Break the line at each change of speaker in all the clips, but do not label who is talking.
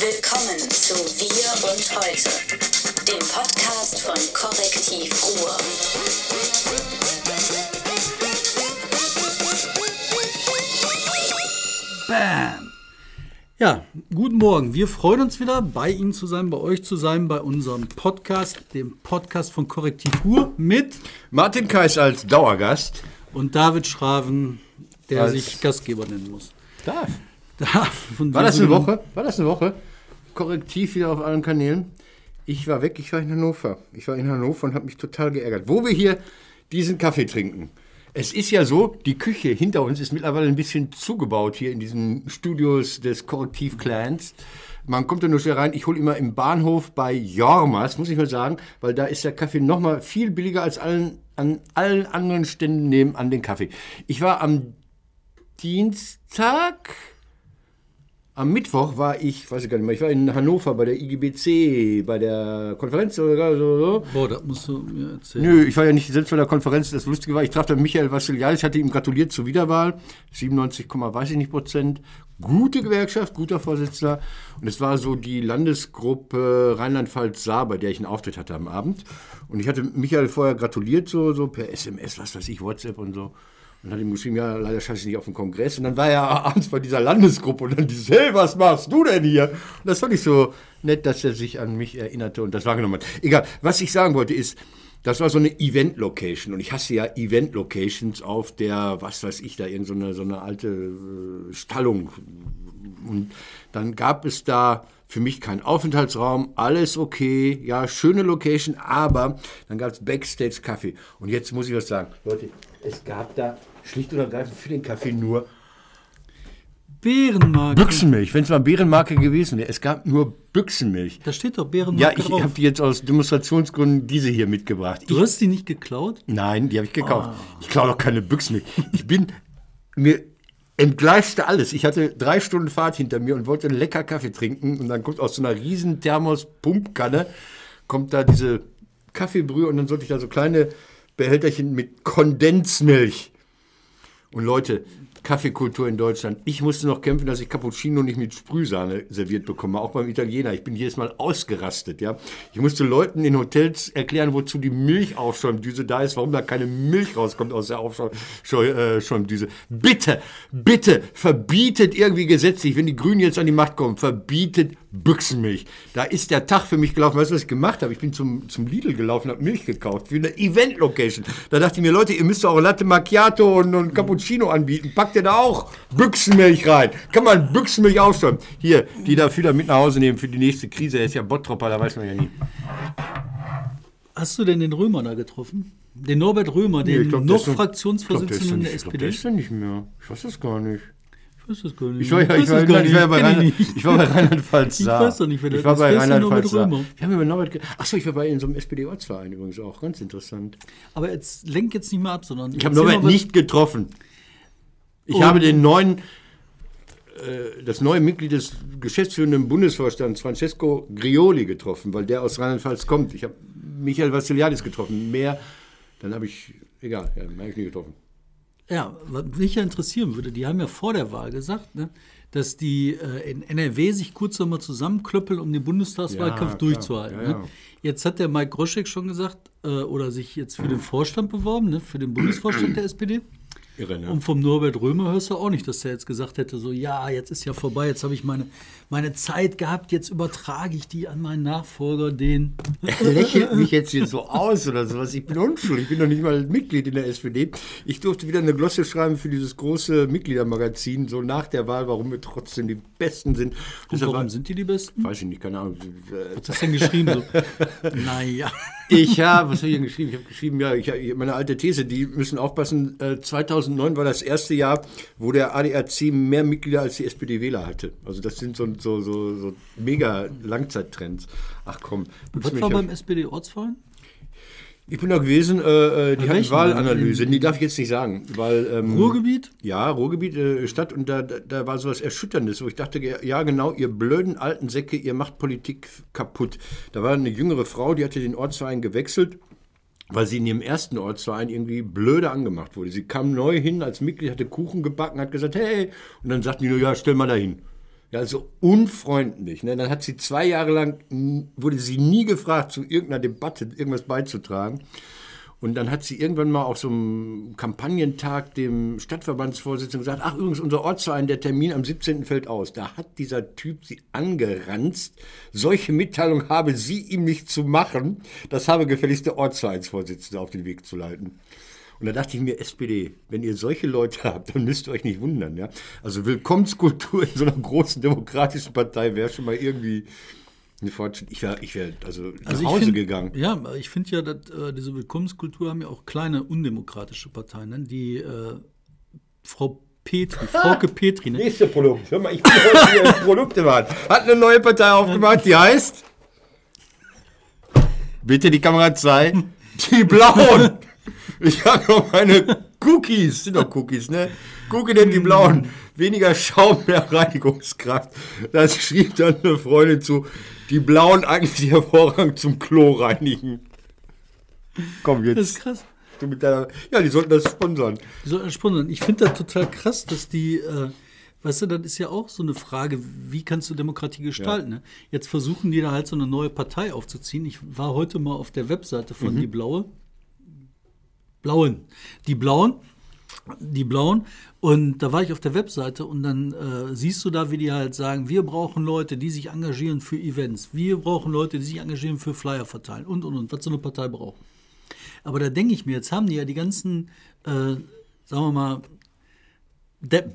Willkommen zu Wir und Heute, dem Podcast von Korrektiv Ruhr.
Bam! Ja, guten Morgen. Wir freuen uns wieder, bei Ihnen zu sein, bei euch zu sein, bei unserem Podcast, dem Podcast von Korrektiv Ruhr mit
Martin Kais als Dauergast.
und David Schraven, der
Als-
sich Gastgeber nennen muss.
Darf.
Da, von
War das eine Woche? War das eine Woche? Korrektiv wieder auf allen Kanälen. Ich war weg, ich war in Hannover. Ich war in Hannover und habe mich total geärgert. Wo wir hier diesen Kaffee trinken. Es ist ja so, die Küche hinter uns ist mittlerweile ein bisschen zugebaut hier in diesen Studios des Korrektiv-Clans. Man kommt da nur schnell rein. Ich hole immer im Bahnhof bei Jormas, muss ich mal sagen, weil da ist der Kaffee noch mal viel billiger als allen, an allen anderen Ständen nebenan den Kaffee. Ich war am Dienstag, am Mittwoch war ich, weiß ich gar nicht mehr, ich war in Hannover bei der IGBC, bei der Konferenz oder so.
Boah, das musst du mir erzählen.
Nö, ich war ja nicht selbst bei der Konferenz. Das Lustige war, ich traf dann Michael Vassiliadis, hatte ihm gratuliert zur Wiederwahl. 97, weiß ich nicht Prozent. Gute Gewerkschaft, guter Vorsitzender. Und es war so die Landesgruppe Rheinland-Pfalz-Saar, bei der ich einen Auftritt hatte am Abend. Und ich hatte Michael vorher gratuliert, so, so per SMS, was weiß ich, WhatsApp und so. Und hat ihm geschrieben, ja, leider schaffe ich nicht auf den Kongress. Und dann war er abends bei dieser Landesgruppe und dann dieses, hey, was machst du denn hier? Und das fand ich so nett, dass er sich an mich erinnerte und das wahrgenommen hat. Egal, was ich sagen wollte ist, das war so eine Event-Location und ich hasse ja Event-Locations auf der, was weiß ich, da irgend so eine, so eine alte äh, Stallung. Und dann gab es da für mich keinen Aufenthaltsraum, alles okay, ja, schöne Location, aber dann gab es Backstage-Kaffee. Und jetzt muss ich was sagen, Leute, es gab da schlicht und ergreifend für den Kaffee nur
Bärenmarke.
Büchsenmilch, wenn es mal Bärenmarke gewesen wäre. Es gab nur Büchsenmilch.
Da steht doch Bärenmarke
Ja, ich habe die jetzt aus Demonstrationsgründen diese hier mitgebracht.
du
Ich,
hast die nicht geklaut?
nein, die habe ich gekauft. Ich klaue doch keine Büchsenmilch. Ich bin, mir entgleiste alles. Ich hatte drei Stunden Fahrt hinter mir und wollte lecker Kaffee trinken. Und dann kommt aus so einer riesen Thermos-Pumpkanne, kommt da diese Kaffeebrühe und dann sollte ich da so kleine Behälterchen mit Kondensmilch. Und Leute, Kaffeekultur in Deutschland. Ich musste noch kämpfen, dass ich Cappuccino nicht mit Sprühsahne serviert bekomme, auch beim Italiener. Ich bin jedes Mal ausgerastet, ja. Ich musste Leuten in Hotels erklären, wozu die Milchaufschäumdüse da ist, warum da keine Milch rauskommt aus der Aufschäumdüse. Bitte, bitte, verbietet irgendwie gesetzlich, wenn die Grünen jetzt an die Macht kommen, verbietet Büchsenmilch. Da ist der Tag für mich gelaufen. Weißt du, was ich gemacht habe? Ich bin zum, zum Lidl gelaufen, habe Milch gekauft für eine Event-Location. Da dachte ich mir, Leute, ihr müsst auch Latte Macchiato und, und Cappuccino anbieten. Packt ihr da auch Büchsenmilch rein? Kann man Büchsenmilch aufschäumen? Hier, die dafür da mit nach Hause nehmen für die nächste Krise. Er ist ja Bottropper, da weiß man ja nie.
Hast du denn den Römer da getroffen? Den Norbert Römer, den
Ich glaub, der
noch Fraktionsvorsitzenden der
ich glaub,
SPD?
der ist ja nicht mehr. Ich weiß das gar nicht.
Ich weiß das gar nicht.
Ich war, ja, ich war,
gar
ich war bei Rheinland- ich war bei Rheinland-Pfalz.
Ich weiß doch nicht, wer das
Ich war bei Rheinland-Pfalz.
Römer?
Wir haben über Norbert. Achso, ich war bei in so einem SPD-Ortsverein übrigens auch. Ganz interessant.
Aber jetzt lenk jetzt nicht mehr ab, sondern.
Ich habe Norbert nicht getroffen. Ich
Oh.
habe den neuen, äh, das neue Mitglied des geschäftsführenden Bundesvorstands, Francesco Grioli, getroffen, weil der aus Rheinland-Pfalz kommt. Ich habe Michael Vassiliadis getroffen. Mehr, dann habe ich, egal, ja, habe ich nie getroffen.
Ja, was mich ja interessieren würde, die haben ja vor der Wahl gesagt, ne, dass die äh, in NRW sich kurz nochmal zusammenklöppeln, um den Bundestagswahlkampf
Ja,
durchzuhalten.
Ja,
ne?
ja.
Jetzt hat der Mike Groschek schon gesagt, äh, oder sich jetzt für den Vorstand beworben, ne, für den Bundesvorstand der SPD.
Irre, ne?
Und vom Norbert Römer hörst du auch nicht, dass der jetzt gesagt hätte, so, ja, jetzt ist ja vorbei, jetzt habe ich meine, meine Zeit gehabt, jetzt übertrage ich die an meinen Nachfolger, den.
Er lächelt mich jetzt hier so aus oder sowas. Ich bin unschuldig, ich bin noch nicht mal Mitglied in der SPD. Ich durfte wieder eine Glosse schreiben für dieses große Mitgliedermagazin, so nach der Wahl, warum wir trotzdem die Besten sind.
Und warum
war-
sind die die Besten?
Weiß ich nicht, keine Ahnung.
Was hast du denn geschrieben? So, naja.
Ich habe, was habe ich denn geschrieben? Ich habe geschrieben, ja, ich, meine alte These, die müssen aufpassen. Äh, 2009 war das erste Jahr, wo der ADAC mehr Mitglieder als die SPD-Wähler hatte. Also das sind so, so, so, so mega Langzeittrends. Ach komm.
Was war beim SPD-Ortsverein?
Ich bin da gewesen, äh, äh, die hatten? Wahlanalyse. Die darf ich jetzt nicht sagen, weil... Ähm,
Ruhrgebiet?
Ja, Ruhrgebiet, äh, Stadt und da, da, da war sowas Erschütterndes, wo ich dachte, ja genau, ihr blöden alten Säcke, ihr macht Politik kaputt. Da war eine jüngere Frau, die hatte den Ortsverein gewechselt, weil sie in ihrem ersten Ortsverein irgendwie blöde angemacht wurde. Sie kam neu hin als Mitglied, hatte Kuchen gebacken, hat gesagt, hey, und dann sagten die nur, ja, stell mal dahin. Ja, so unfreundlich. Ne? Dann hat sie zwei Jahre lang, wurde sie nie gefragt, zu irgendeiner Debatte irgendwas beizutragen. Und dann hat sie irgendwann mal auf so einem Kampagnentag dem Stadtverbandsvorsitzenden gesagt, ach übrigens, unser Ortsverein, der Termin am 17. fällt aus. Da hat dieser Typ sie angeranzt. Solche Mitteilung habe sie ihm nicht zu machen. Das habe gefälligst der Ortsvereinsvorsitzende auf den Weg zu leiten. Und da dachte ich mir, SPD, wenn ihr solche Leute habt, dann müsst ihr euch nicht wundern. Ja? Also Willkommenskultur in so einer großen demokratischen Partei wäre schon mal irgendwie ein Fortschritt. Ich wäre ich wär also nach
Also ich
Hause
find-
gegangen.
Ja, ich finde ja, dass, äh, diese Willkommenskultur haben ja auch kleine undemokratische Parteien. Ne? Die äh, Frau Petri, Frauke Petri, ne?
Nächste Produkt. Hör mal, ich bin heute hier im Produktemarkt. Hat eine neue Partei aufgemacht, die heißt. Bitte die Kamera zeigen. Die Blauen. Ich habe noch meine Cookies. Sind doch Cookies, ne? Gucke denn die Blauen. Weniger Schaum, mehr Reinigungskraft. Das schrieb dann eine Freundin zu. Die Blauen eigentlich hervorragend zum Klo reinigen. Komm
Das ist
jetzt.
krass.
Du mit deiner, ja, die sollten das sponsern.
Die sollten sponsern. Ich finde das total krass, dass die, äh, weißt du, das ist ja auch so eine Frage, wie kannst du Demokratie gestalten? Ne? Jetzt versuchen die da halt so eine neue Partei aufzuziehen. Ich war heute mal auf der Webseite von Die Blaue. Blauen. Die Blauen. Die Blauen. Und da war ich auf der Webseite und dann äh, siehst du da, wie die halt sagen, wir brauchen Leute, die sich engagieren für Events. Wir brauchen Leute, die sich engagieren für Flyer verteilen und, und, und, was so eine Partei braucht. Aber da denke ich mir, jetzt haben die ja die ganzen, äh, sagen wir mal, Deppen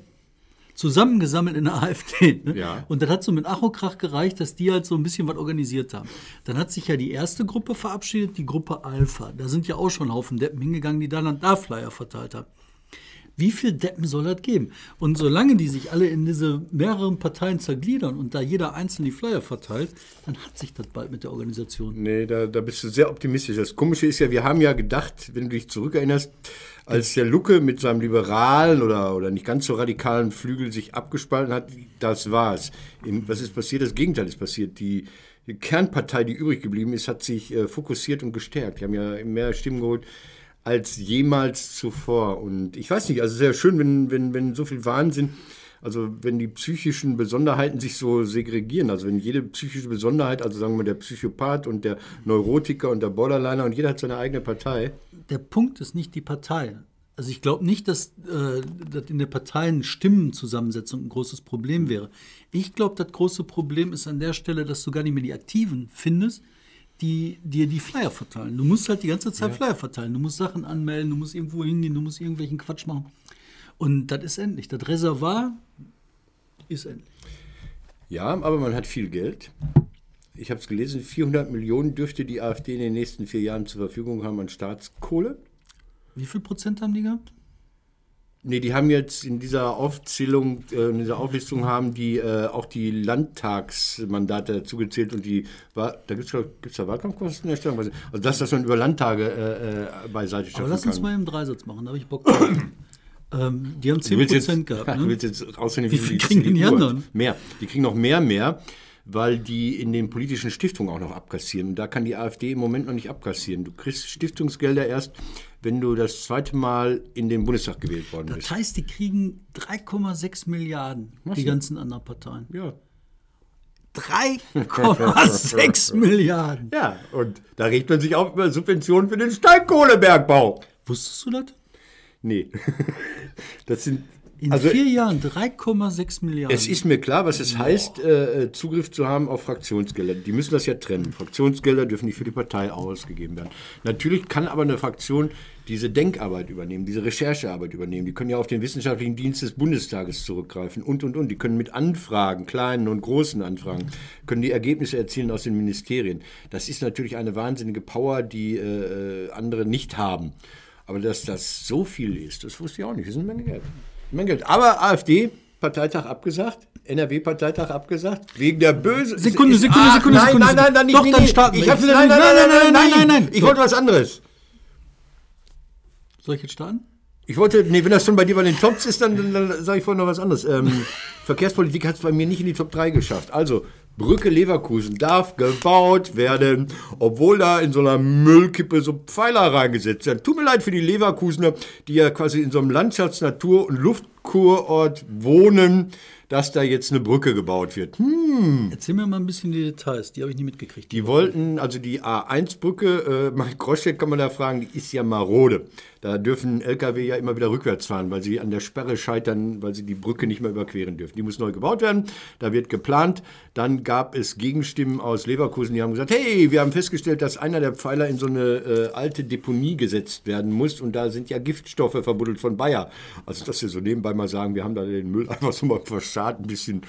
zusammengesammelt in der AfD. Ne?
Ja.
Und das hat so mit Ach und Krach gereicht, dass die halt so ein bisschen was organisiert haben. Dann hat sich ja die erste Gruppe verabschiedet, die Gruppe Alpha. Da sind ja auch schon Haufen Deppen hingegangen, die da dann da Flyer verteilt haben. Wie viel Deppen soll das geben? Und solange die sich alle in diese mehreren Parteien zergliedern und da jeder einzeln die Flyer verteilt, dann hat sich das bald mit der Organisation.
Nee, da, da bist du sehr optimistisch. Das Komische ist ja, wir haben ja gedacht, wenn du dich zurückerinnerst, als der Lucke mit seinem liberalen oder, oder nicht ganz so radikalen Flügel sich abgespalten hat, das war's. Was ist passiert? Das Gegenteil ist passiert. Die, die Kernpartei, die übrig geblieben ist, hat sich äh, fokussiert und gestärkt. Die haben ja mehr Stimmen geholt als jemals zuvor. Und ich weiß nicht, also sehr schön, wenn, wenn, wenn so viel Wahnsinn, also wenn die psychischen Besonderheiten sich so segregieren, also wenn jede psychische Besonderheit, also sagen wir mal der Psychopath und der Neurotiker und der Borderliner und jeder hat seine eigene Partei.
der Punkt ist nicht die Partei. Also ich glaube nicht, dass, äh, dass in der Parteien Stimmenzusammensetzung ein großes Problem wäre. Ich glaube, das große Problem ist an der Stelle, dass du gar nicht mehr die Aktiven findest, die dir die Flyer verteilen. Du musst halt die ganze Zeit Flyer verteilen. Du musst Sachen anmelden, du musst irgendwo hingehen, du musst irgendwelchen Quatsch machen. Und das ist endlich. Das Reservoir ist endlich.
Ja, aber man hat viel Geld. Ich habe es gelesen, 400 Millionen dürfte die AfD in den nächsten vier Jahren zur Verfügung haben an Staatskohle.
Wie viel Prozent haben die gehabt?
Nee, die haben jetzt in dieser Aufzählung, äh, in dieser Auflistung haben die äh, auch die Landtagsmandate dazugezählt und die war, da gibt es da Wahlkampfkostenerstellung? Also das, was man über Landtage äh, äh, beiseite
Aber
schaffen
lass uns
kann.
mal im Dreisatz machen, da habe ich Bock drauf. ähm, die haben 10
Du willst jetzt,
Prozent gehabt.
du
Ne?
willst jetzt rausfinden,
Wie viel kriegen die
hat.
anderen?
Mehr. Die kriegen noch mehr, mehr, weil die in den politischen Stiftungen auch noch abkassieren. Und da kann die AfD im Moment noch nicht abkassieren. Du kriegst Stiftungsgelder erst, wenn du das zweite Mal in den Bundestag gewählt worden bist.
Das heißt, die kriegen 3,6 Milliarden, die ganzen anderen Parteien.
Ja.
3,6 Milliarden.
Ja, und da regt man sich auch über Subventionen für den Steinkohlebergbau.
Wusstest du das?
Nee. Das sind.
In
also,
vier Jahren 3,6 Milliarden.
es ist mir klar, was es heißt, äh, Zugriff zu haben auf Fraktionsgelder. Die müssen das ja trennen. Fraktionsgelder dürfen nicht für die Partei ausgegeben werden. Natürlich kann aber eine Fraktion diese Denkarbeit übernehmen, diese Recherchearbeit übernehmen. Die können ja auf den wissenschaftlichen Dienst des Bundestages zurückgreifen und, und, und. Die können mit Anfragen, kleinen und großen Anfragen, können die Ergebnisse erzielen aus den Ministerien. Das ist natürlich eine wahnsinnige Power, die äh, andere nicht haben. Aber dass das so viel ist, das wusste ich auch nicht. Das ist eine Menge Geld. Menge Geld. Aber AfD, Parteitag abgesagt. NRW-Parteitag abgesagt. Wegen der bösen.
Sekunde, Sekunde,
Ach,
Sekunde,
nein,
Sekunde,
Nein, nein, nein,
Doch,
nicht,
dann
nicht.
starten.
Ich
will
nein, nein,
nicht-
nein, nein, nein, nein,
nein.
Ich wollte was anderes.
Soll ich jetzt starten?
Ich wollte, nee, wenn das schon bei dir bei den Tops ist, dann, dann, dann sage ich vorhin noch was anderes. Ähm, Verkehrspolitik hat es bei mir nicht in die Top 3 geschafft. Also, Brücke Leverkusen darf gebaut werden, obwohl da in so einer Müllkippe so Pfeiler reingesetzt werden. Tut mir leid für die Leverkusener, die ja quasi in so einem Landschafts-, Natur- und Kurort wohnen, dass da jetzt eine Brücke gebaut wird. Hm.
Erzähl mir mal ein bisschen die Details, die habe ich nie mitgekriegt.
Die wollten, also die A1-Brücke, äh, Mike Groschek kann man da fragen, die ist ja marode. Da dürfen Lkw ja immer wieder rückwärts fahren, weil sie an der Sperre scheitern, weil sie die Brücke nicht mehr überqueren dürfen. Die muss neu gebaut werden, da wird geplant. Dann gab es Gegenstimmen aus Leverkusen, die haben gesagt, hey, wir haben festgestellt, dass einer der Pfeiler in so eine äh, alte Deponie gesetzt werden muss und da sind ja Giftstoffe verbuddelt von Bayer. Also dass wir so nebenbei mal sagen, wir haben da den Müll einfach so mal verscharrt, ein bisschen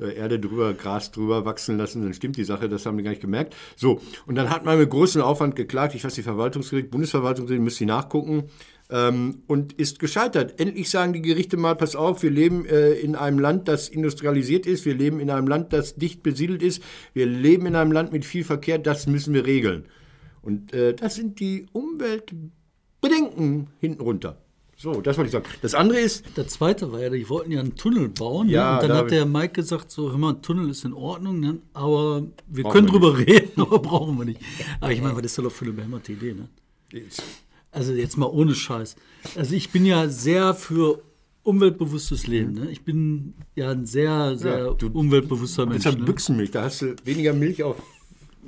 Erde drüber, Gras drüber wachsen lassen, dann stimmt die Sache, das haben die gar nicht gemerkt. So, und dann hat man mit großem Aufwand geklagt, ich weiß nicht, Verwaltungsgericht, Bundesverwaltungsgericht, müsst ihr nachgucken, ähm, und ist gescheitert. Endlich sagen die Gerichte mal, pass auf, wir leben äh, in einem Land, das industrialisiert ist, wir leben in einem Land, das dicht besiedelt ist, wir leben in einem Land mit viel Verkehr, das müssen wir regeln. Und äh, das sind die Umweltbedenken hinten runter. So, das wollte ich sagen. Das andere ist,
Der zweite war ja, die wollten ja einen Tunnel bauen.
Ja,
ne? Und dann
da
hat der Mike gesagt, so, hör mal, ein Tunnel ist in Ordnung, ne? aber wir können
wir
drüber reden, aber brauchen wir nicht. Aber ich meine, was ist das doch für eine behämmerte Idee, ne? Also jetzt mal ohne Scheiß. Also ich bin ja sehr für umweltbewusstes Leben. Ne? Ich bin ja ein sehr, sehr
Ja,
umweltbewusster Mensch.
deshalb
Ne?
Büchsenmilch, da hast du weniger Milch auf,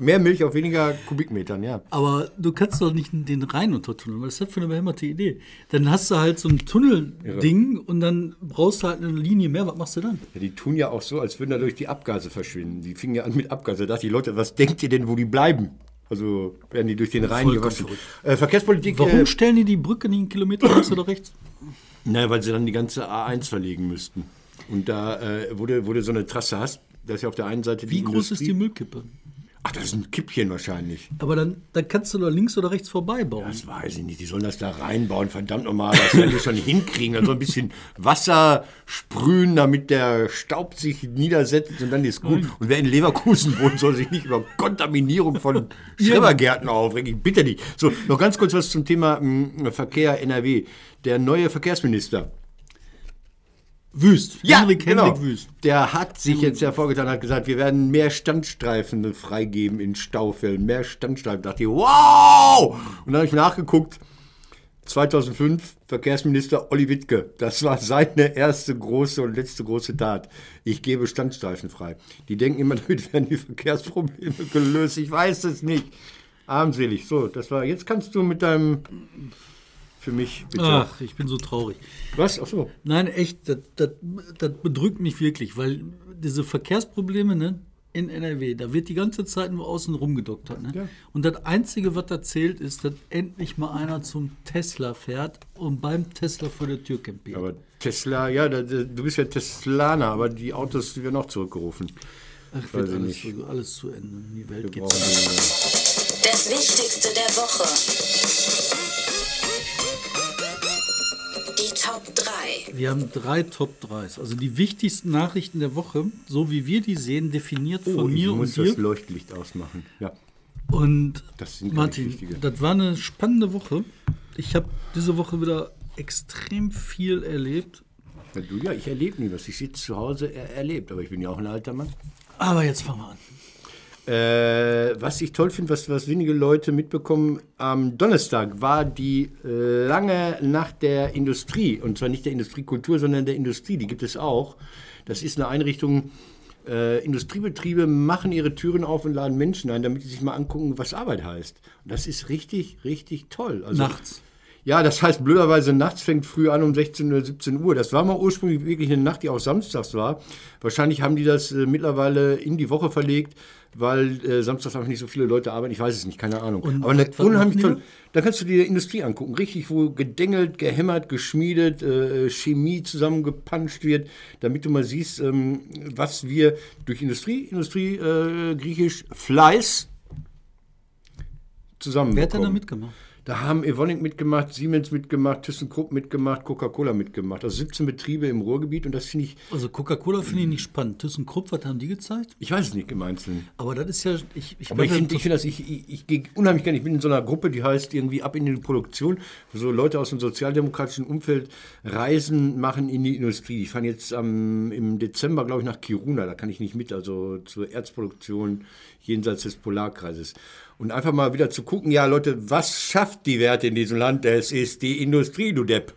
mehr Milch auf weniger Kubikmetern, ja.
Aber du kannst doch nicht den Rhein untertunneln. Was ist das für eine behämmerte Idee? Dann hast du halt so ein Tunnelding und dann brauchst du halt eine Linie mehr. Was machst du dann?
Ja, die tun ja auch so, als würden dadurch die Abgase verschwinden. Die fingen ja an mit Abgase. Da dachte ich, Leute, was denkt ihr denn, wo die bleiben? Also werden die durch den Rhein gewaschen. Äh, Verkehrspolitik.
Warum
Äh,
stellen die die Brücke nicht einen Kilometer links oder rechts?
na, weil sie dann die ganze A1 verlegen müssten. Und da, äh, wo, du, wo du so eine Trasse hast, da ist ja auf der einen Seite die
Wie groß ist die
Industrie.
Müllkippe?
Ach, das ist ein Kippchen wahrscheinlich.
Aber dann, dann kannst du doch links oder rechts vorbeibauen.
Das weiß ich nicht. Die sollen das da reinbauen. Verdammt nochmal, das werden die schon hinkriegen. Dann so ein bisschen Wasser sprühen, damit der Staub sich niedersetzt und dann ist gut. Und wer in Leverkusen wohnt, soll sich nicht über Kontaminierung von Schrebergärten aufregen. Ich bitte dich. So, noch ganz kurz was zum Thema mh, Verkehr NRW. Der neue Verkehrsminister.
Wüst. Henrik
genau.
Hendrik Wüst.
Der hat sich jetzt hervorgetan, hat gesagt, wir werden mehr Standstreifen freigeben in Staufällen. Mehr Standstreifen. Da dachte ich, wow! Und dann habe ich nachgeguckt. 2005 Verkehrsminister Olli Wittke. Das war seine erste große und letzte große Tat. Ich gebe Standstreifen frei. Die denken immer, damit werden die Verkehrsprobleme gelöst. Ich weiß es nicht. Armselig. So, das war. Jetzt kannst du mit deinem. Für mich bitte.
Ach, ich bin so traurig.
Was? Ach so.
Nein, echt, das, das, das bedrückt mich wirklich, weil diese Verkehrsprobleme ne, in NRW, da wird die ganze Zeit nur außen rumgedoktert. Ne?
Ja.
Und das Einzige, was da zählt, ist, dass endlich mal einer zum Tesla fährt und beim Tesla vor der Tür campiert.
Aber Tesla, ja, da, da, du bist ja Teslaner, aber die Autos, die werden auch zurückgerufen.
Ach, wird
weiß ich
alles,
nicht.
zu, alles zu Ende. Die Welt
Wir
geht zu
äh,
Das Wichtigste der Woche.
Wir haben drei Top 3s. Also die wichtigsten Nachrichten der Woche, so wie wir die sehen, definiert
oh,
von
ich
mir
muss
und
das
dir.
Leuchtlicht ausmachen. Ja.
Und
Das
Martin, das war eine spannende Woche. Ich habe diese Woche wieder extrem viel erlebt.
Ja, du ja, ich erlebe nie was. Ich sitze zu Hause, er erlebt. Aber ich bin ja auch ein alter Mann.
Aber jetzt fangen wir an.
Äh, was ich toll finde, was, was wenige Leute mitbekommen, am Donnerstag war die äh, lange Nacht der Industrie. Und zwar nicht der Industriekultur, sondern der Industrie. Die gibt es auch. Das ist eine Einrichtung, äh, Industriebetriebe machen ihre Türen auf und laden Menschen ein, damit sie sich mal angucken, was Arbeit heißt. Und das ist richtig, richtig toll. Also,
Nachts.
Ja, das heißt blöderweise nachts fängt früh an um 16 oder 17 Uhr. Das war mal ursprünglich wirklich eine Nacht, die auch samstags war. Wahrscheinlich haben die das äh, mittlerweile in die Woche verlegt, weil äh, samstags einfach nicht so viele Leute arbeiten. Ich weiß es nicht, keine Ahnung.
Und
Aber eine, unheimlich
die
toll. Da kannst du dir Industrie angucken. Richtig, wo gedengelt, gehämmert, geschmiedet, äh, Chemie zusammengepanscht wird, damit du mal siehst, ähm, was wir durch Industrie, Industrie, äh, griechisch Fleiß zusammen
Wer hat denn da mitgemacht?
Da haben Evonik mitgemacht, Siemens mitgemacht, ThyssenKrupp mitgemacht, Coca-Cola mitgemacht. Also 17 Betriebe im Ruhrgebiet und das finde ich,
Also Coca-Cola finde ich nicht spannend. ThyssenKrupp, was haben die gezeigt?
ich weiß es nicht im Einzelnen.
Aber das ist ja, ich, ich
Aber ich finde find das, ich, ich, ich gehe unheimlich gerne, ich bin in so einer Gruppe, die heißt irgendwie ab in die Produktion, wo so Leute aus dem sozialdemokratischen Umfeld Reisen machen in die Industrie. Ich fahre jetzt am im Dezember, glaube ich, nach Kiruna, da kann ich nicht mit, also zur Erzproduktion jenseits des Polarkreises. Und einfach mal wieder zu gucken, ja Leute, was schafft die Werte in diesem Land? Es ist die Industrie, du Depp.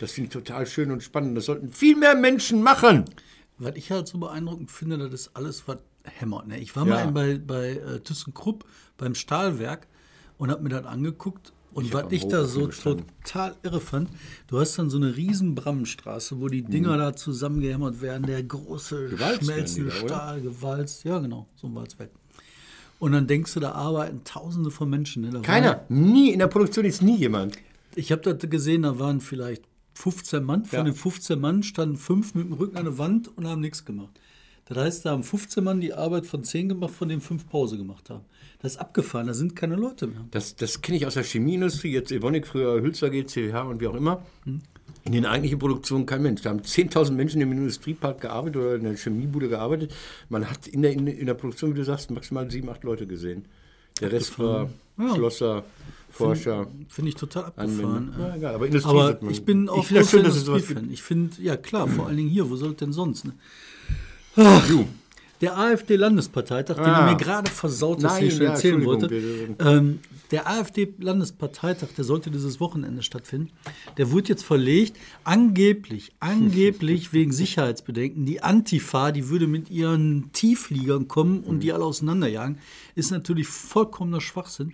Das finde ich total schön und spannend. Das sollten viel mehr Menschen machen.
Was ich halt so beeindruckend finde, das ist alles, was hämmert. Ne? Ich war
Ja.
mal bei, bei äh, ThyssenKrupp beim Stahlwerk und habe mir das angeguckt. Und
Ich
was ich da so
gestanden.
total irre fand, du hast dann so eine riesen Brammenstraße, wo die. Dinger da zusammengehämmert werden, der große schmelzende? Stahl, gewalzt, ja genau, so ein Walzwerk. Und dann denkst du, da arbeiten tausende von Menschen. Ne? Da
Keiner. Nie. In der Produktion ist nie jemand.
ich habe das gesehen, da waren vielleicht 15 Mann. Von
Ja.
den 15 Mann standen fünf mit dem Rücken an der Wand und haben nichts gemacht. Das heißt, da haben 15 Mann die Arbeit von 10 gemacht, von denen fünf Pause gemacht haben. Das ist abgefahren, da sind keine Leute mehr.
Das, das kenne ich aus der Chemieindustrie, jetzt Evonik, früher Hülzer, GCH und wie auch immer. In den eigentlichen Produktionen kein Mensch. Da haben 10.000 Menschen im Industriepark gearbeitet oder in der Chemiebude gearbeitet. Man hat in der, in, in der Produktion, wie du sagst, maximal sieben, acht Leute gesehen. Der Rest war
Ja.
Schlosser, Forscher,
Finde ich total abgefahren.
Anwender. Ja, egal, aber Industrie
Aber ich bin auch
Ich das schön, dass es sowas
Industriefan. Ich finde, ja klar, vor allen Dingen hier, wo soll es denn sonst? Ne?
Du.
Der AfD-Landesparteitag, den
Ah.
du mir gerade versaut hast, den ich schon
ja,
erzählen wollte. Ähm, der AfD-Landesparteitag, der sollte dieses Wochenende stattfinden, der wurde jetzt verlegt. Angeblich, angeblich wegen Sicherheitsbedenken. Die Antifa, die würde mit ihren Tieffliegern kommen und die alle auseinanderjagen, ist natürlich vollkommener Schwachsinn.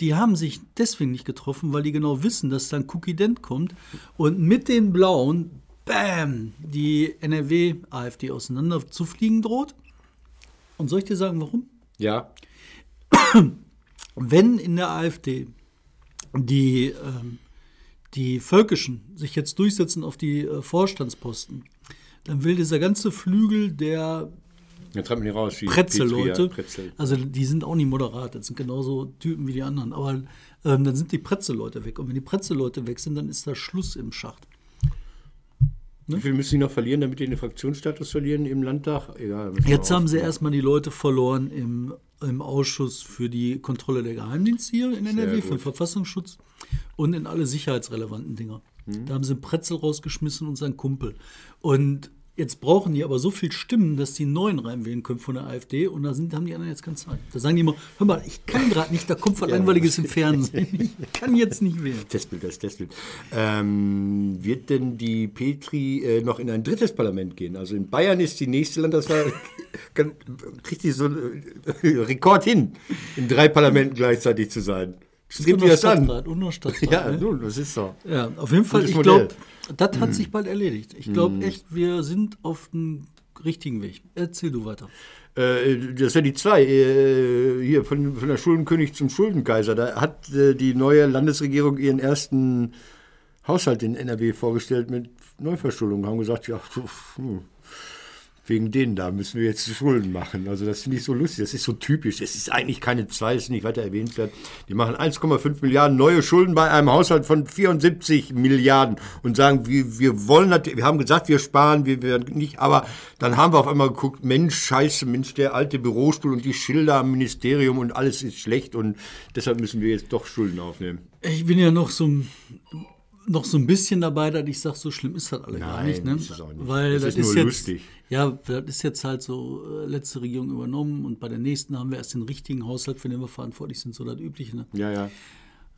Die haben sich deswegen nicht getroffen, weil die genau wissen, dass dann Cookie Dent kommt und mit den Blauen, bam, die NRW-AfD auseinander zu fliegen droht. Und soll ich dir sagen, warum?
Ja,
Wenn in der AfD die, ähm, die Völkischen sich jetzt durchsetzen auf die äh, Vorstandsposten, dann will dieser ganze Flügel der
jetzt treibt man die raus. die
Pretzel-Leute,
Pretzel.
also die sind auch nicht moderat, das sind genauso Typen wie die anderen, aber ähm, dann sind die Pretzel-Leute weg. Und wenn die Pretzel-Leute weg sind, dann ist da Schluss im Schacht.
Wie viel müssen die noch verlieren, damit die den Fraktionsstatus verlieren im Landtag? Egal.
Jetzt haben sie erstmal die Leute verloren im, im Ausschuss für die Kontrolle der Geheimdienste hier in NRW, für den. Verfassungsschutz und in alle sicherheitsrelevanten Dinger.
Mhm.
Da haben sie einen Pretzel rausgeschmissen und seinen Kumpel. Und jetzt brauchen die aber so viel Stimmen, dass die neuen reinwählen können von der AfD und da sind, haben die anderen jetzt keine Zeit. Da sagen die immer, hör mal, ich kann gerade nicht, da kommt was Langweiliges im Fernsehen. Ich kann jetzt nicht wählen.
Testbild, das Testbild. Ähm, wird denn die Petri äh, noch in ein drittes Parlament gehen? Also in Bayern ist die nächste Landtagswahl, kriegt die so einen äh, Rekord hin, in drei Parlamenten gleichzeitig zu sein. Das an?
Stadtrat, und noch Stadtrat,
Ja,
ne?
nun, das ist so.
Ja, auf jeden Fall, ich glaube, das hat sich bald erledigt. Ich glaube echt, wir sind auf dem richtigen Weg. Erzähl du weiter.
Äh, das sind die zwei. Äh, hier von, von der Schuldenkönig zum Schuldenkaiser. Da hat äh, die neue Landesregierung ihren ersten Haushalt in NRW vorgestellt mit Neuverschuldung. Haben gesagt, ja, so, hm, wegen denen da müssen wir jetzt Schulden machen. Also das finde ich so lustig. Das ist so typisch. Es ist eigentlich keine zwei, ist nicht weiter erwähnenswert. Die machen 1,5 Milliarden neue Schulden bei einem Haushalt von 74 Milliarden und sagen, wir, wir wollen natürlich, wir haben gesagt, wir sparen, wir werden nicht, aber dann haben wir auf einmal geguckt, Mensch, scheiße, Mensch, der alte Bürostuhl und die Schilder am Ministerium und alles ist schlecht und deshalb müssen wir jetzt doch Schulden aufnehmen.
Ich bin ja noch so, ein- noch so ein bisschen dabei, dass ich sage, so schlimm ist das alle gar
Nein,
nicht. Ne?
ist es auch nicht.
Weil
Es
das
ist
ist, jetzt,
lustig.
Ja, das ist jetzt halt so, äh, letzte Regierung übernommen und bei der nächsten haben wir erst den richtigen Haushalt, für den wir verantwortlich sind, so das Übliche. Ne?
Ja, ja.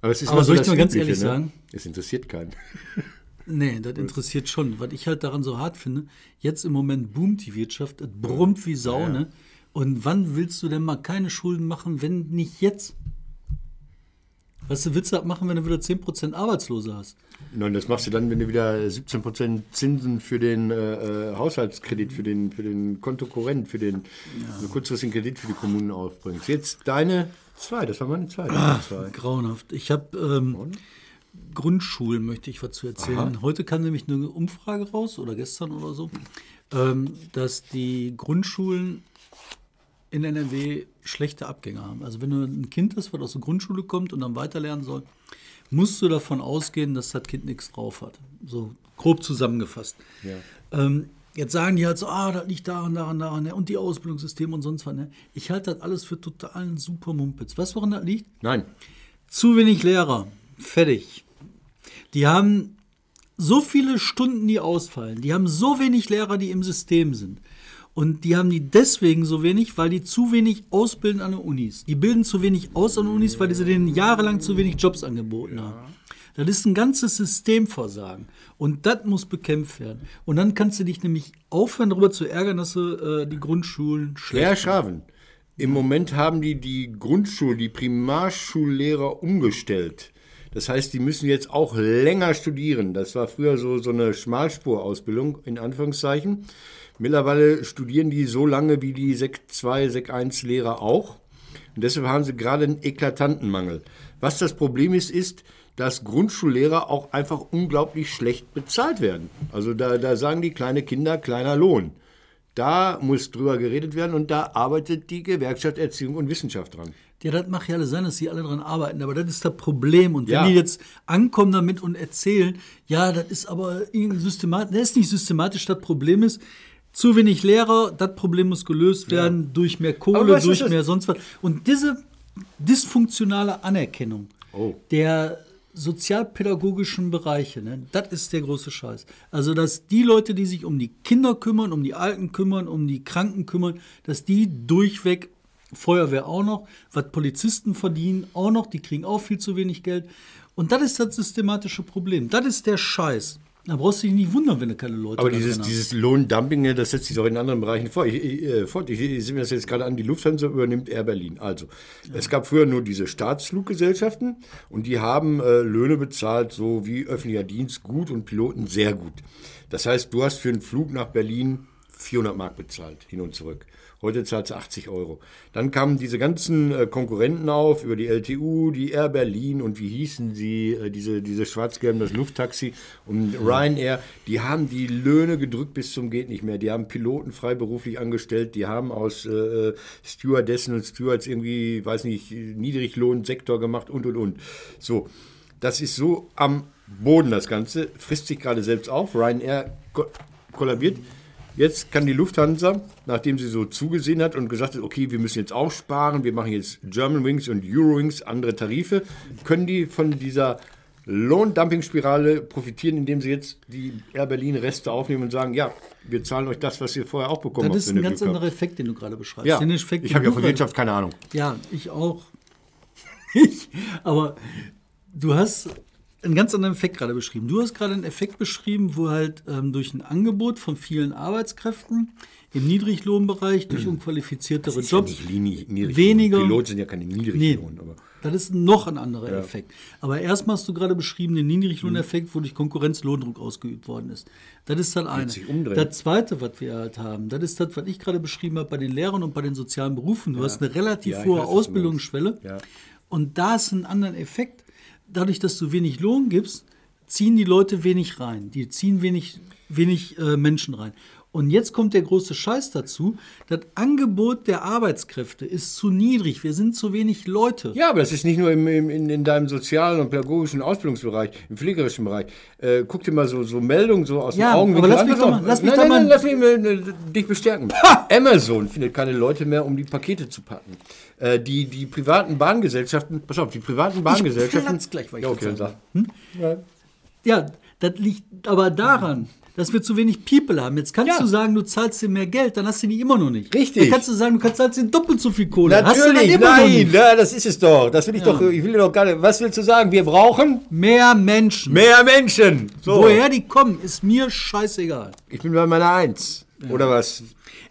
Aber, es ist
Aber soll ich
das
dir mal ganz
Übliche,
ehrlich
ne?
sagen?
Es interessiert keinen.
Nee, das interessiert schon. Was ich halt daran so hart finde, jetzt im Moment boomt die Wirtschaft, es brummt wie Sau, ne? Und wann willst du denn mal keine Schulden machen, wenn nicht jetzt? Was du willst du das machen, wenn du wieder 10% Arbeitslose hast?
Nein, das machst du dann, wenn du wieder 17% Zinsen für den äh, äh, Haushaltskredit, für den, für den Kontokorrent, für den ja. kurzfristigen Kredit für die Kommunen aufbringst. Jetzt deine zwei, das war meine zwei. deine zwei.
Grauenhaft. Ich habe ähm, Grundschulen, möchte ich was zu erzählen. Heute kam nämlich eine Umfrage raus, oder gestern oder so, ähm, dass die Grundschulen in NRW schlechte Abgänger haben. Also wenn du ein Kind hast, was aus der Grundschule kommt und dann weiterlernen soll, musst du davon ausgehen, dass das Kind nichts drauf hat. So grob zusammengefasst. Ähm, jetzt sagen die halt so, ah, das liegt daran, daran, daran, ne? und die Ausbildungssysteme und sonst was. Ne? Ich halte das alles für totalen super Mumpitz. Weißt du, woran das liegt?
Nein.
Zu wenig Lehrer. Fertig. Die haben so viele Stunden, die ausfallen. Die haben so wenig Lehrer, die im System sind. Und die haben die deswegen so wenig, weil die zu wenig ausbilden an den Unis. Die bilden zu wenig aus an den Unis, weil sie denen jahrelang zu wenig Jobs angeboten haben. Das ist ein ganzes Systemversagen. Und das muss bekämpft werden. Und dann kannst du dich nämlich aufhören, darüber zu ärgern, dass du äh, die Grundschulen schlecht
Herr Schaven, im Moment haben die die Grundschul-, die Primarschullehrer umgestellt. Das heißt, die müssen jetzt auch länger studieren. Das war früher so, so eine Schmalspurausbildung, in Anführungszeichen. Mittlerweile studieren die so lange wie die Sek 2, Sek 1 Lehrer auch. Und deshalb haben sie gerade einen eklatanten Mangel. Was das Problem ist, ist, dass Grundschullehrer auch einfach unglaublich schlecht bezahlt werden. Also da, da sagen die kleine Kinder kleiner Lohn. Da muss drüber geredet werden und da arbeitet die Gewerkschaft Erziehung und Wissenschaft dran.
Ja, das mag ja alles sein, dass sie alle dran arbeiten, aber das ist das Problem. Und wenn
Ja.
die jetzt ankommen damit und erzählen, ja, das ist aber systematisch, das ist nicht systematisch, das Problem ist, zu wenig Lehrer, das Problem muss gelöst werden durch mehr Kohle, durch mehr sonst was. Und diese dysfunktionale Anerkennung
Oh.
der sozialpädagogischen Bereiche, ne, das ist der große Scheiß. Also, dass die Leute, die sich um die Kinder kümmern, um die Alten kümmern, um die Kranken kümmern, dass die durchweg, Feuerwehr auch noch, was Polizisten verdienen auch noch, die kriegen auch viel zu wenig Geld. Und das ist das systematische Problem. Das ist der Scheiß. Da brauchst du dich nicht wundern, wenn du keine Leute
Aber dieses, dieses Lohndumping, ne, das setzt sich auch in anderen Bereichen vor. Ich, ich, äh, fort. ich, ich sehe mir das jetzt gerade an, die Lufthansa übernimmt Air Berlin. Also, es gab früher nur diese Staatsfluggesellschaften und die haben äh, Löhne bezahlt, so wie öffentlicher Dienst gut und Piloten sehr gut. Das heißt, du hast für einen Flug nach Berlin 400 Mark bezahlt, hin und zurück. Heute zahlt sie 80 Euro. Dann kamen diese ganzen äh, Konkurrenten auf über die LTU, die Air Berlin und wie hießen sie, äh, diese, diese schwarz-gelben, das Lufttaxi und Ryanair. Die haben die Löhne gedrückt bis zum geht nicht mehr. Die haben Piloten freiberuflich angestellt. Die haben aus äh, Stewardessen und Stewards irgendwie, weiß nicht, Niedriglohnsektor gemacht und und und. So, das ist so am Boden das Ganze. Frisst sich gerade selbst auf. Ryanair ko kollabiert. Jetzt kann die Lufthansa, nachdem sie so zugesehen hat und gesagt hat, okay, wir müssen jetzt auch sparen, wir machen jetzt German Wings und Eurowings, andere Tarife, können die von dieser Lohndumpingspirale profitieren, indem sie jetzt die Air Berlin Reste aufnehmen und sagen, ja, wir zahlen euch das, was ihr vorher auch bekommen
das
habt.
ist
wenn
ein ganz anderer Effekt, den du gerade beschreibst.
Ja,
Effekt,
ich habe ja von Wirtschaft keine Ahnung.
Ja, ich auch. ich, aber du hast einen ganz anderen Effekt gerade beschrieben. Du hast gerade einen Effekt beschrieben, wo halt ähm, durch ein Angebot von vielen Arbeitskräften im Niedriglohnbereich, durch unqualifiziertere
Ist ja
Jobs,
Niedriglohn.
weniger-
Piloten sind ja keine Niedriglohn. Aber
das ist noch ein anderer Effekt. Aber erstmal hast du gerade beschrieben den Niedriglohneffekt, wo durch Konkurrenz Lohndruck ausgeübt worden ist. Das ist das eine.
sich umdrehen.
Das zweite, was wir halt haben, das ist das, was ich gerade beschrieben habe bei den Lehrern und bei den sozialen Berufen. Du hast eine relativ
Ja,
hohe Ausbildungsschwelle.
Ja.
Und da ist ein anderer Effekt. Dadurch, dass du wenig Lohn gibst, ziehen die Leute wenig rein. Die ziehen wenig, wenig äh, Menschen rein. Und jetzt kommt der große Scheiß dazu. Das Angebot der Arbeitskräfte ist zu niedrig. Wir sind zu wenig Leute.
Ja, aber das ist nicht nur im, im, in, in deinem sozialen und pädagogischen Ausbildungsbereich, im pflegerischen Bereich. Äh, guck dir mal so, so Meldungen so aus
Ja,
dem Augenwinkel
aber lass mich doch mal- lass mich
nein,
doch
nein,
mal-
lass mich mal, äh, dich bestärken. Amazon findet keine Leute mehr, um die Pakete zu packen. Äh, die, die privaten Bahngesellschaften, pass auf, die privaten Bahngesellschaften.
platz gleich, weil ich
ja, okay, dann sag.
Ja, das liegt aber daran, dass wir zu wenig People haben. Jetzt kannst
Ja.
du sagen, du zahlst dir mehr Geld, dann hast du die immer noch nicht.
Richtig.
Dann kannst du sagen, du zahlst dir doppelt so viel Kohle. hast du dann
Natürlich, nein,
nicht.
ja, das ist es doch. Das will ich doch, ich will doch gar nicht. Was willst du sagen? Wir brauchen
Mehr Menschen.
mehr Menschen. So.
Woher die kommen, ist mir scheißegal.
Ich bin bei meiner Eins. Oder was?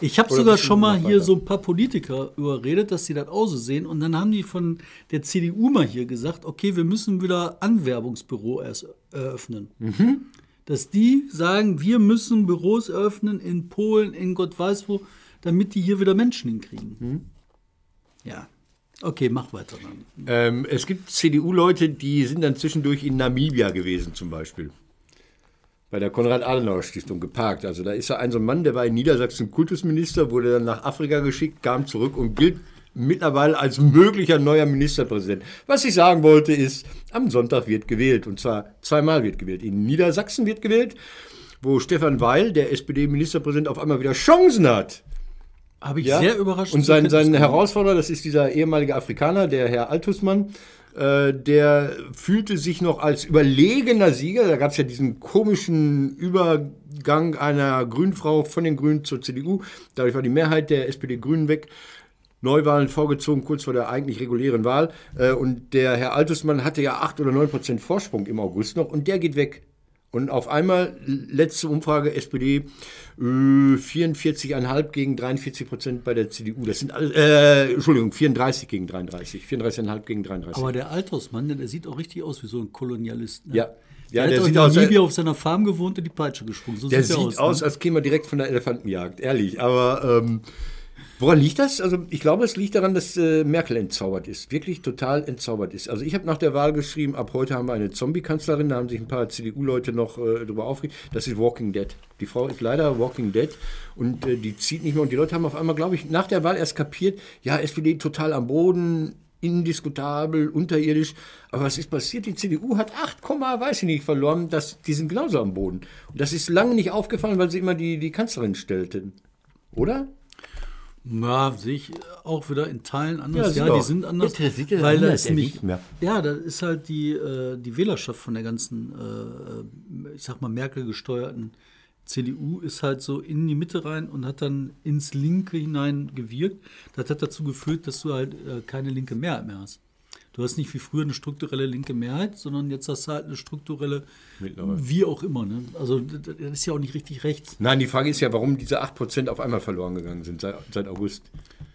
Ich habe sogar schon mal hier
weiter?
so ein paar Politiker überredet, dass sie das auch so sehen. Und dann haben die von der CDU mal hier gesagt, okay, wir müssen wieder Anwerbungsbüro erst eröffnen.
Mhm.
Dass die sagen, wir müssen Büros eröffnen in Polen, in Gott weiß wo, damit die hier wieder Menschen hinkriegen.
Mhm.
Ja. Okay, mach weiter dann.
Ähm, es gibt CDU-Leute, die sind dann zwischendurch in Namibia gewesen, zum Beispiel. Bei der Konrad-Adenauer-Stiftung geparkt. Also da ist ja ein so ein Mann, der war in Niedersachsen Kultusminister, wurde dann nach Afrika geschickt, kam zurück und gilt mittlerweile als möglicher neuer Ministerpräsident. Was ich sagen wollte ist, am Sonntag wird gewählt. Und zwar zweimal wird gewählt. In Niedersachsen wird gewählt, wo Stefan Weil, der SPD-Ministerpräsident, auf einmal wieder Chancen hat.
Habe ich
Ja?
sehr überrascht.
Und sein, sein. Herausforderer, das ist dieser ehemalige Afrikaner, der Herr Altusmann, äh, der fühlte sich noch als überlegener Sieger. Da gab es ja diesen komischen Übergang einer Grünfrau von den Grünen zur CDU. Dadurch war die Mehrheit der SPD-Grünen weg. Neuwahlen vorgezogen, kurz vor der eigentlich regulären Wahl. Äh, und der Herr Altesmann hatte ja 8 oder 9 Prozent Vorsprung im August noch und der geht weg. Und auf einmal, letzte Umfrage, SPD äh, 44,5 gegen 43 Prozent bei der CDU. Das sind alles, äh, Entschuldigung, 34 gegen 33. 34,5 gegen 33.
Aber der Althausmann, der sieht auch richtig aus wie so ein Kolonialist. Ne?
ja.
Ja, der,
der sieht aus,
in Namibia auf seiner Farm gewohnt und die Peitsche geschwungen. So
der
sieht
sieht aus,
ne?
als käme er direkt von der Elefantenjagd, ehrlich. Aber ähm, woran liegt das? Also ich glaube, es liegt daran, dass äh, Merkel entzaubert ist. Wirklich total entzaubert ist. Also ich habe nach der Wahl geschrieben, ab heute haben wir eine Zombie-Kanzlerin. Da haben sich ein paar CDU-Leute noch äh, darüber aufgeregt. Das ist Walking Dead. Die Frau ist leider Walking Dead und äh, die zieht nicht mehr. Und die Leute haben auf einmal, glaube ich, nach der Wahl erst kapiert, ja, SPD total am Boden, indiskutabel, unterirdisch. Aber was ist passiert? Die CDU hat 8, weiß ich nicht, verloren. Das, die sind genauso am Boden. Und das ist lange nicht aufgefallen, weil sie immer die, die Kanzlerin stellten. Oder?
Ja, sehe ich auch wieder in Teilen
Ja,
anders.
sieht
Ja, die sind anders.
Bitte, sieht er
weil da
anders,
ist
sieht mehr.
ja, da ist halt die, äh, die Wählerschaft von der ganzen, äh, ich sag mal, Merkel gesteuerten CDU ist halt so in die Mitte rein und hat dann ins Linke hinein gewirkt. Das hat dazu geführt, dass du halt äh, keine linke Mehrheit mehr hast. Du hast nicht wie früher eine strukturelle linke Mehrheit, sondern jetzt hast du halt eine strukturelle, wie auch immer. Ne? Also das ist ja auch nicht richtig rechts.
Nein, die Frage ist ja, warum diese 8% auf einmal verloren gegangen sind seit, seit August.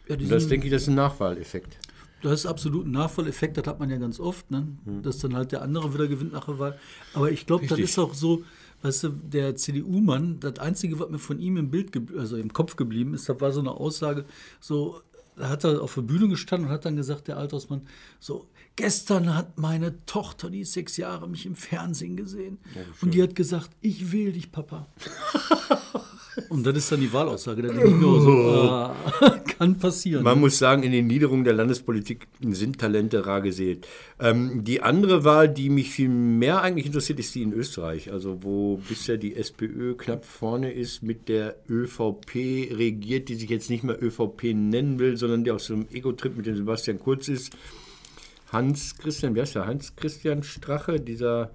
Ja,
Und das denke ich, das ist ein Nachwahleffekt.
Das ist absolut ein Nachfalleffekt, das hat man ja ganz oft, ne? dass dann halt der andere wieder gewinnt nach der Wahl. Aber ich glaube, das ist auch so, weißt du, der CDU-Mann, das Einzige, was mir von ihm im Bild, also im Kopf geblieben ist, das war so eine Aussage, so, da hat er auf der Bühne gestanden und hat dann gesagt, der Altersmann, so, gestern hat meine Tochter, die ist sechs Jahre, mich im Fernsehen gesehen und die hat gesagt, ich will dich, Papa. und das ist dann die Wahlaussage, da denke ich auch so, ah, kann passieren.
Man muss sagen, in den Niederungen der Landespolitik sind Talente rar gesät. Ähm, die andere Wahl, die mich viel mehr eigentlich interessiert, ist die in Österreich. Also wo bisher die SPÖ knapp vorne ist, mit der ÖVP regiert, die sich jetzt nicht mehr ÖVP nennen will, sondern die auf so einem Ego-Trip mit dem Sebastian Kurz ist. Hans Christian, wie heißt der? Hans Christian Strache, dieser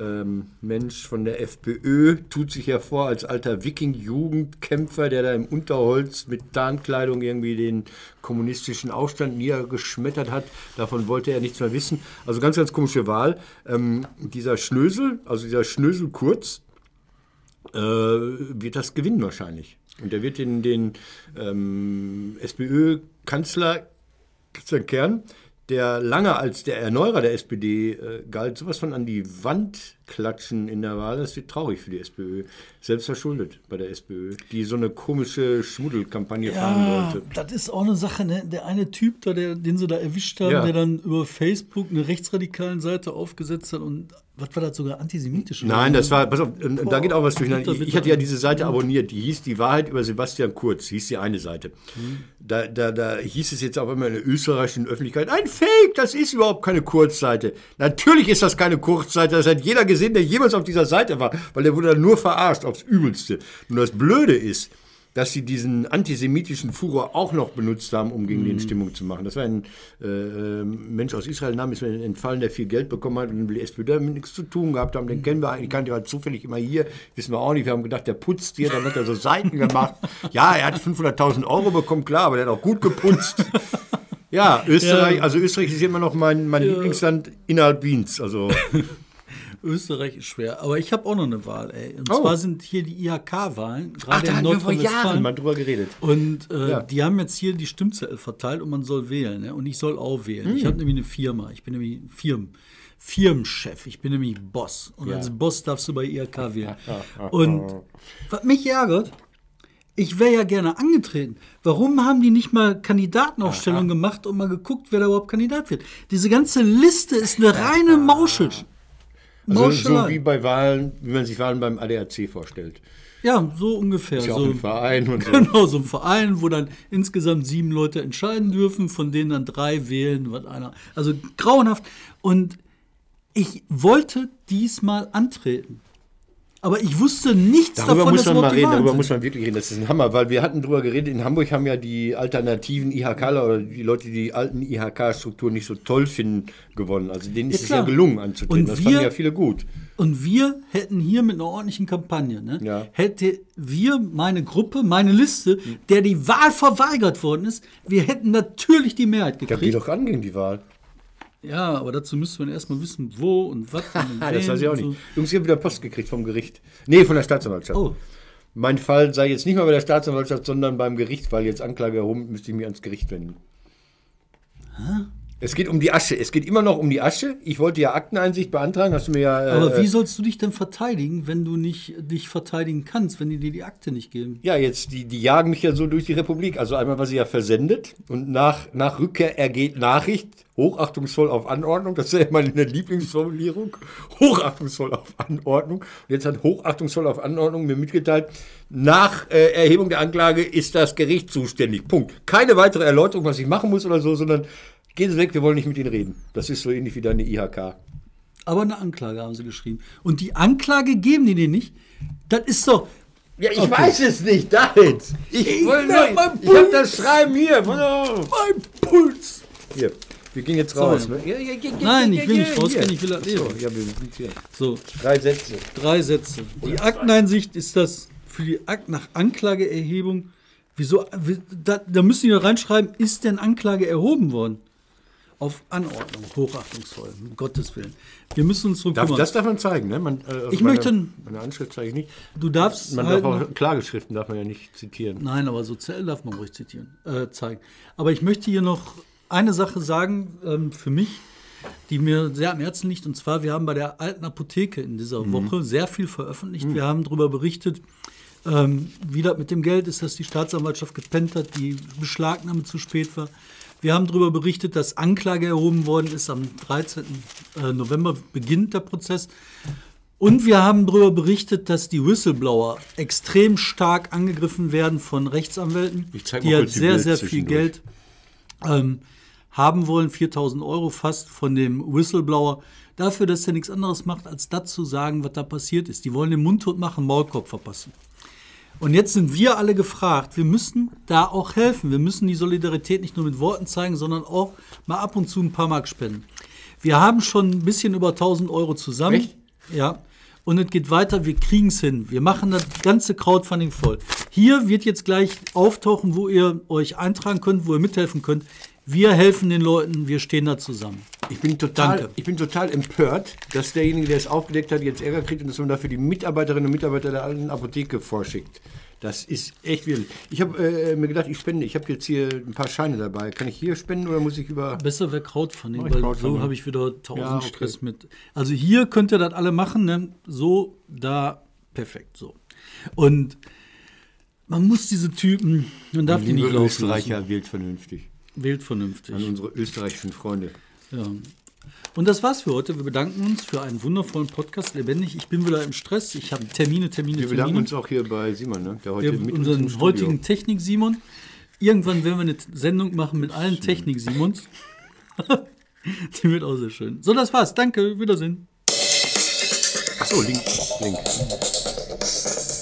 ähm, Mensch von der FPÖ, tut sich hervor als alter Viking-Jugendkämpfer, der da im Unterholz mit Tarnkleidung irgendwie den kommunistischen Aufstand niedergeschmettert hat. Davon wollte er nichts mehr wissen. Also ganz, ganz komische Wahl. Ähm, dieser Schnösel, also dieser Schnösel Kurz, äh, wird das gewinnen wahrscheinlich. Und er wird den, den ähm, SPÖ-Kanzler Christian Kern, der lange als der Erneuerer der SPD äh, galt, sowas von an die Wand klatschen in der Wahl. Das wird traurig für die SPÖ. Selbst verschuldet bei der SPÖ, die so eine komische Schmuddelkampagne fahren wollte.
das ist auch eine Sache. Ne? Der eine Typ, da, der, den sie da erwischt haben,
Ja.
der dann über Facebook eine rechtsradikalen Seite aufgesetzt hat und was war das sogar antisemitisch?
Nein, das war, pass auf, und, und da geht auch was durcheinander. Ich, ich hatte ja diese Seite abonniert, die hieß Die Wahrheit über Sebastian Kurz, hieß die eine Seite. Da, da, da hieß es jetzt auch immer in der österreichischen Öffentlichkeit, ein Fake, das ist überhaupt keine Kurzseite. Natürlich ist das keine Kurzseite, das hat jeder gesehen, der jemals auf dieser Seite war, weil der wurde dann nur verarscht, aufs Übelste. Nur das Blöde ist, dass sie diesen antisemitischen Furor auch noch benutzt haben, um gegen den Stimmung zu machen. Das war ein äh, äh, Mensch aus Israel, Name ist mir entfallen, der viel Geld bekommen hat und die SPD damit nichts zu tun gehabt haben. Den kennen wir eigentlich, kannte halt zufällig immer hier, wissen wir auch nicht. Wir haben gedacht, der putzt hier, dann hat er so Seiten gemacht. Ja, er hat 500.000 Euro bekommen, klar, aber der hat auch gut geputzt. Ja, Österreich,
Ja.
also Österreich ist immer noch mein, mein Lieblingsland innerhalb Wiens. Also
Österreich ist schwer. Aber ich habe auch noch eine Wahl. Ey. Und
Oh.
zwar sind hier die IHK-Wahlen,
Ach,
gerade
da
in
hatten wir vor Jahren mal drüber geredet.
Und äh,
Ja.
die haben jetzt hier die Stimmzettel verteilt und man soll wählen. Ne? Und ich soll auch wählen.
Hm.
Ich habe nämlich eine Firma. Ich bin nämlich Firmen, Firmenchef. Ich bin nämlich Boss. Und
Ja.
als Boss darfst du bei IHK wählen. und was mich ärgert, ich wäre ja gerne angetreten. Warum haben die nicht mal Kandidatenaufstellung gemacht und mal geguckt, wer da überhaupt Kandidat wird? Diese ganze Liste ist eine reine Mauschel.
Also so wie bei Wahlen, wie man sich Wahlen beim ADAC vorstellt.
Ja, so ungefähr.
Ist ja
so,
ein Verein und so.
Genau, so ein Verein, wo dann insgesamt sieben Leute entscheiden dürfen, von denen dann drei wählen, was einer. Also grauenhaft. Und ich wollte diesmal antreten. Aber ich wusste nichts
Darüber
davon,
muss man mal reden, darüber
Wahnsinn.
muss man wirklich reden. Das ist ein Hammer, weil wir hatten drüber geredet. In Hamburg haben ja die alternativen IHKler oder die Leute, die die alten IHK-Strukturen nicht so toll finden, gewonnen. Also denen ist es ja
klar.
gelungen anzutreten.
Und
das
wir-
fanden ja viele gut.
Und wir hätten hier mit einer ordentlichen Kampagne, ne,
Ja.
hätte wir, meine Gruppe, meine Liste, der die Wahl verweigert worden ist, wir hätten natürlich die Mehrheit
Ja, geh
gekriegt.
doch ran gegen die Wahl.
Ja, aber dazu müsste man erstmal wissen, wo und was. und
das weiß ich auch
und
nicht. Jungs, ich habe wieder Post gekriegt vom Gericht. Nee, von der Staatsanwaltschaft.
So. Oh,
Mein Fall sei jetzt nicht mal bei der Staatsanwaltschaft, sondern beim Gericht, weil jetzt Anklage erhoben, müsste ich mich ans Gericht wenden. Es geht um die Asche. Es geht immer noch um die Asche. Ich wollte ja Akteneinsicht beantragen, hast du mir ja. Äh,
aber wie sollst du dich denn verteidigen, wenn du nicht dich verteidigen kannst, wenn die dir die Akte nicht geben?
Ja, jetzt, die, die jagen mich ja so durch die Republik. Also einmal war sie ja versendet und nach, nach Rückkehr ergeht Nachricht, hochachtungsvoll auf Anordnung. Das ist ja meine Lieblingsformulierung. Hochachtungsvoll auf Anordnung. Und jetzt hat hochachtungsvoll auf Anordnung mir mitgeteilt, nach äh, Erhebung der Anklage ist das Gericht zuständig. Punkt. Keine weitere Erläuterung, was ich machen muss oder so, sondern gehen Sie weg, wir wollen nicht mit Ihnen reden. Das ist so ähnlich wie deine IHK.
Aber eine Anklage haben sie geschrieben. Und die Anklage geben die dir nicht. Das ist doch.
Ja, ich
Okay.
weiß es nicht, David. Ich,
Ich
nur-
mein
ich habe das Schreiben hier.
Mein Puls!
Hier, wir gehen jetzt
So.
raus. Ne? Ja, ja, ja, ja,
Nein, ich will nicht rausgehen, ich will das
so,
lesen.
ja, wir sind hier.
So,
Drei Sätze.
drei Sätze. Die Akteneinsicht ist das für die Akt nach Anklageerhebung. Wieso? wie- Da, da müssen die da reinschreiben, ist denn Anklage erhoben worden? Auf Anordnung, hochachtungsvoll, um Gottes Willen. Wir müssen uns
Darf,
kümmern.
das darf man zeigen, ne? Man, äh, also
Ich
meine,
möchte-
Meine Anschrift zeige ich nicht.
du darfst
Man
halt
darf auch Klageschriften darf man ja nicht zitieren.
Nein, aber so Zellen darf man ruhig zitieren, äh, zeigen. Aber ich möchte hier noch eine Sache sagen ähm, für mich, die mir sehr am Herzen liegt. Und zwar, wir haben bei der alten Apotheke in dieser Woche sehr viel veröffentlicht. Wir haben darüber berichtet, ähm, wie das mit dem Geld ist, dass die Staatsanwaltschaft gepennt hat, die Beschlagnahme zu spät war. Wir haben darüber berichtet, dass Anklage erhoben worden ist. Am 13. äh, November beginnt der Prozess. Und wir haben darüber berichtet, dass die Whistleblower extrem stark angegriffen werden von Rechtsanwälten, die halt sehr, sehr viel. Geld ähm, haben wollen, 4000 Euro fast von dem Whistleblower, dafür, dass er nichts anderes macht, als das zu sagen, was da passiert ist. Die wollen den Mund tot machen, Maulkorb verpassen. Und jetzt sind wir alle gefragt, wir müssen da auch helfen. Wir müssen die Solidarität nicht nur mit Worten zeigen, sondern auch mal ab und zu ein paar Mark spenden. Wir haben schon ein bisschen über 1000 Euro zusammen.
Echt?
Ja. Und es geht weiter, wir kriegen es hin. Wir machen das ganze Crowdfunding voll. Hier wird jetzt gleich auftauchen, wo ihr euch eintragen könnt, wo ihr mithelfen könnt. Wir helfen den Leuten, wir stehen da zusammen.
Ich bin total,
Danke.
ich bin total empört, dass derjenige, der es aufgedeckt hat, jetzt Ärger kriegt und dass man dafür die Mitarbeiterinnen und Mitarbeiter der alten Apotheke vorschickt. Das ist echt wild. Ich habe äh, mir gedacht, ich spende. Ich habe jetzt hier ein paar Scheine dabei. Kann ich hier spenden oder muss ich über.
Besser wäre Crowdfunding,
ich
weil
Crowdfunding.
so habe ich wieder tausend
Ja, okay.
Stress mit. Also hier könnt ihr das alle machen, ne? so, da, perfekt, so. Und man muss diese Typen, man darf die nicht laufen
Österreicher, wählt vernünftig.
Wählt vernünftig.
An unsere österreichischen Freunde.
Ja. Und das war's für heute. Wir bedanken uns für einen wundervollen Podcast, lebendig. Ich bin wieder im Stress. Ich habe Termine, Termine,
Wir bedanken
Termine.
uns auch hier bei Simon, ne? der heute
Wir,
mit uns
unseren
Studio-
heutigen Technik-Simon. Irgendwann werden wir eine Sendung machen mit allen Technik-Simons. Die wird auch sehr schön. So, das war's. Danke. Wiedersehen.
Achso, Link. Link.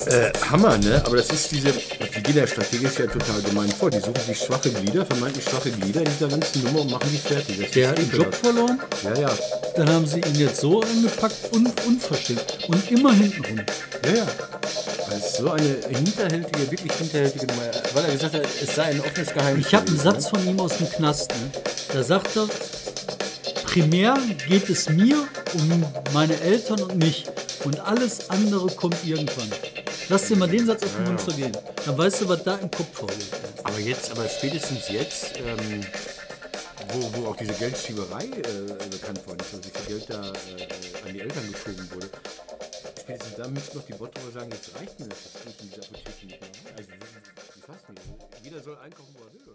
Äh, Hammer, ne? Aber das ist diese. Die gehen ja strategisch ja total gemein vor. Die suchen sich schwache Glieder, vermeintlich schwache Glieder in dieser ganzen Nummer und machen die fertig. Das
Der hat
ist
den Job verloren.
Ja, ja.
Dann haben sie ihn jetzt so angepackt und unverschämt. Und immer hintenrum.
Ja, ja. Das ist so eine hinterhältige, wirklich hinterhältige Nummer. Weil er gesagt hat, es sei ein offenes Geheimnis.
Ich habe einen Satz von ihm aus dem Knast. Ne? Da sagt er, primär geht es mir um meine Eltern und mich. Und alles andere kommt irgendwann. Lass dir mal den Satz auf den Mund zergehen. Dann weißt du, was da im Kopf vorgeht.
Aber jetzt, aber spätestens jetzt, ähm, wo, wo auch diese Geldschieberei äh, bekannt worden ist, wie viel Geld da äh, an die Eltern geschoben wurde, spätestens da müssen doch die Bottroper sagen, jetzt reicht mir das, das dieser Apotheke nicht mehr. Also, ich weiß nicht, jeder soll einkaufen, wo er will.